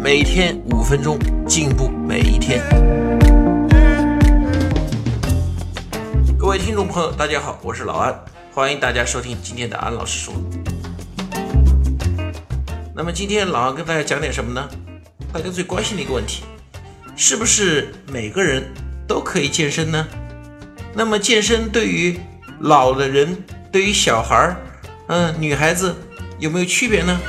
每天五分钟，进步每一天。各位听众朋友，大家好，我是老安，欢迎大家收听今天的安老师说。那么今天老安跟大家讲点什么呢？大家最关心的一个问题，是不是每个人都可以健身呢？那么健身对于老的人，对于小孩儿，嗯，女孩子有没有区别呢？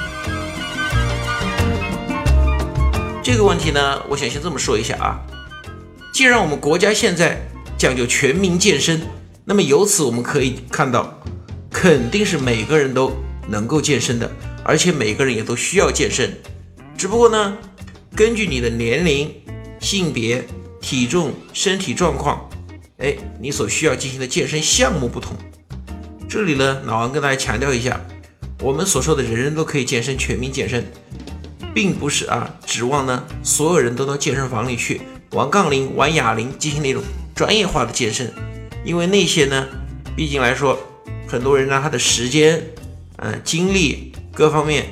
这个问题呢，我想先这么说一下啊。既然我们国家现在讲究全民健身，那么由此我们可以看到，肯定是每个人都能够健身的，而且每个人也都需要健身。只不过呢，根据你的年龄、性别、体重、身体状况，哎，你所需要进行的健身项目不同。这里呢，老王跟大家强调一下，我们所说的人人都可以健身、全民健身。并不是啊，指望呢所有人都到健身房里去玩杠铃、玩哑铃，进行那种专业化的健身，因为那些呢，毕竟来说，很多人呢他的时间、嗯精力各方面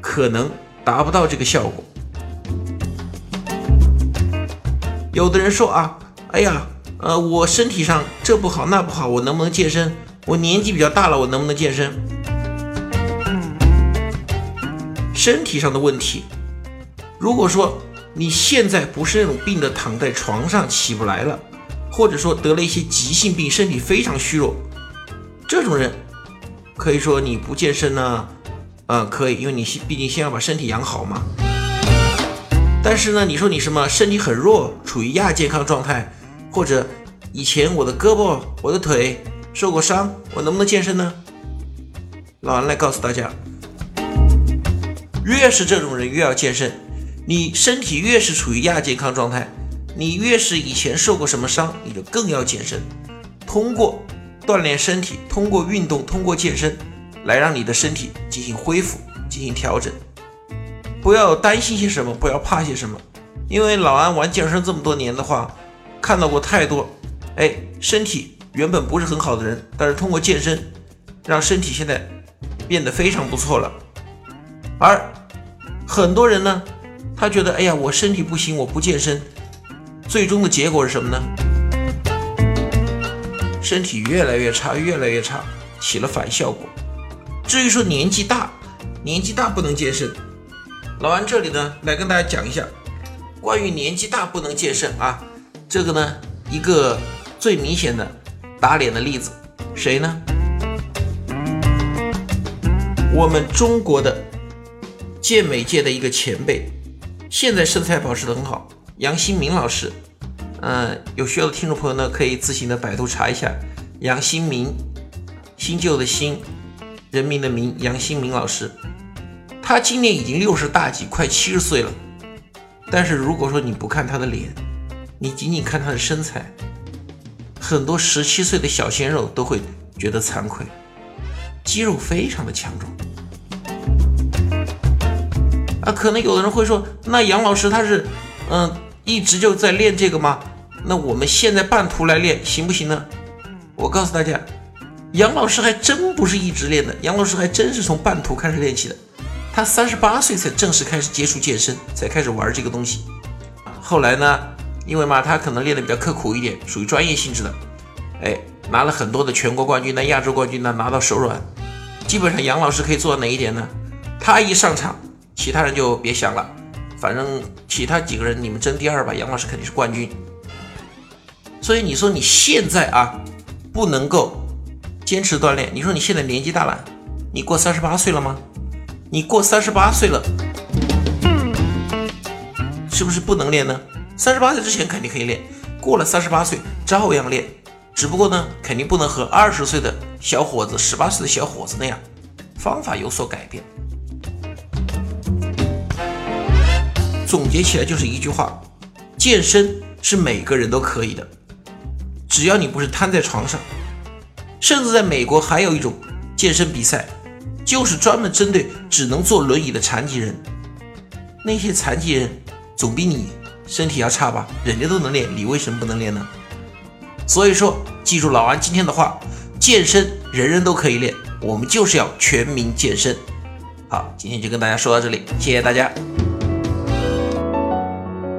可能达不到这个效果。有的人说啊，哎呀，呃，我身体上这不好那不好，我能不能健身？我年纪比较大了，我能不能健身？身体上的问题，如果说你现在不是那种病的躺在床上起不来了，或者说得了一些急性病，身体非常虚弱，这种人可以说你不健身呢，嗯，可以，因为你毕竟先要把身体养好嘛。但是呢，你说你什么身体很弱，处于亚健康状态，或者以前我的胳膊、我的腿受过伤，我能不能健身呢？老安来告诉大家。越是这种人越要健身，你身体越是处于亚健康状态，你越是以前受过什么伤，你就更要健身。通过锻炼身体，通过运动，通过健身，来让你的身体进行恢复，进行调整。不要担心些什么，不要怕些什么，因为老安玩健身这么多年的话，看到过太多，哎，身体原本不是很好的人，但是通过健身，让身体现在变得非常不错了，而。很多人呢，他觉得，哎呀，我身体不行，我不健身，最终的结果是什么呢？身体越来越差，越来越差，起了反效果。至于说年纪大，年纪大不能健身，老安这里呢，来跟大家讲一下关于年纪大不能健身啊，这个呢，一个最明显的打脸的例子，谁呢？我们中国的。健美界的一个前辈，现在身材保持得很好，杨新民老师。嗯，有需要的听众朋友呢，可以自行的百度查一下杨新民，新旧的新，人民的民，杨新民老师。他今年已经六十大几，快七十岁了。但是如果说你不看他的脸，你仅仅看他的身材，很多十七岁的小鲜肉都会觉得惭愧，肌肉非常的强壮。那，可能有的人会说，那杨老师他是，嗯，一直就在练这个吗？那我们现在半途来练行不行呢？我告诉大家，杨老师还真不是一直练的，杨老师还真是从半途开始练起的。他三十八岁才正式开始接触健身，才开始玩这个东西。后来呢，因为嘛，他可能练的比较刻苦一点，属于专业性质的，哎，拿了很多的全国冠军、那、亚洲冠军呢，拿到手软。基本上杨老师可以做到哪一点呢？他一上场。其他人就别想了，反正其他几个人你们争第二吧，杨老师肯定是冠军。所以你说你现在啊不能够坚持锻炼，你说你现在年纪大了，你过三十八岁了吗？你过三十八岁了，是不是不能练呢？三十八岁之前肯定可以练，过了三十八岁照样练，只不过呢肯定不能和二十岁的小伙子、十八岁的小伙子那样，方法有所改变。总结起来就是一句话：健身是每个人都可以的，只要你不是瘫在床上。甚至在美国还有一种健身比赛，就是专门针对只能坐轮椅的残疾人。那些残疾人总比你身体要差吧？人家都能练，你为什么不能练呢？所以说，记住老安今天的话，健身人人都可以练，我们就是要全民健身。好，今天就跟大家说到这里，谢谢大家。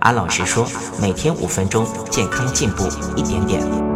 安老师说，每天五分钟，健康进步一点点。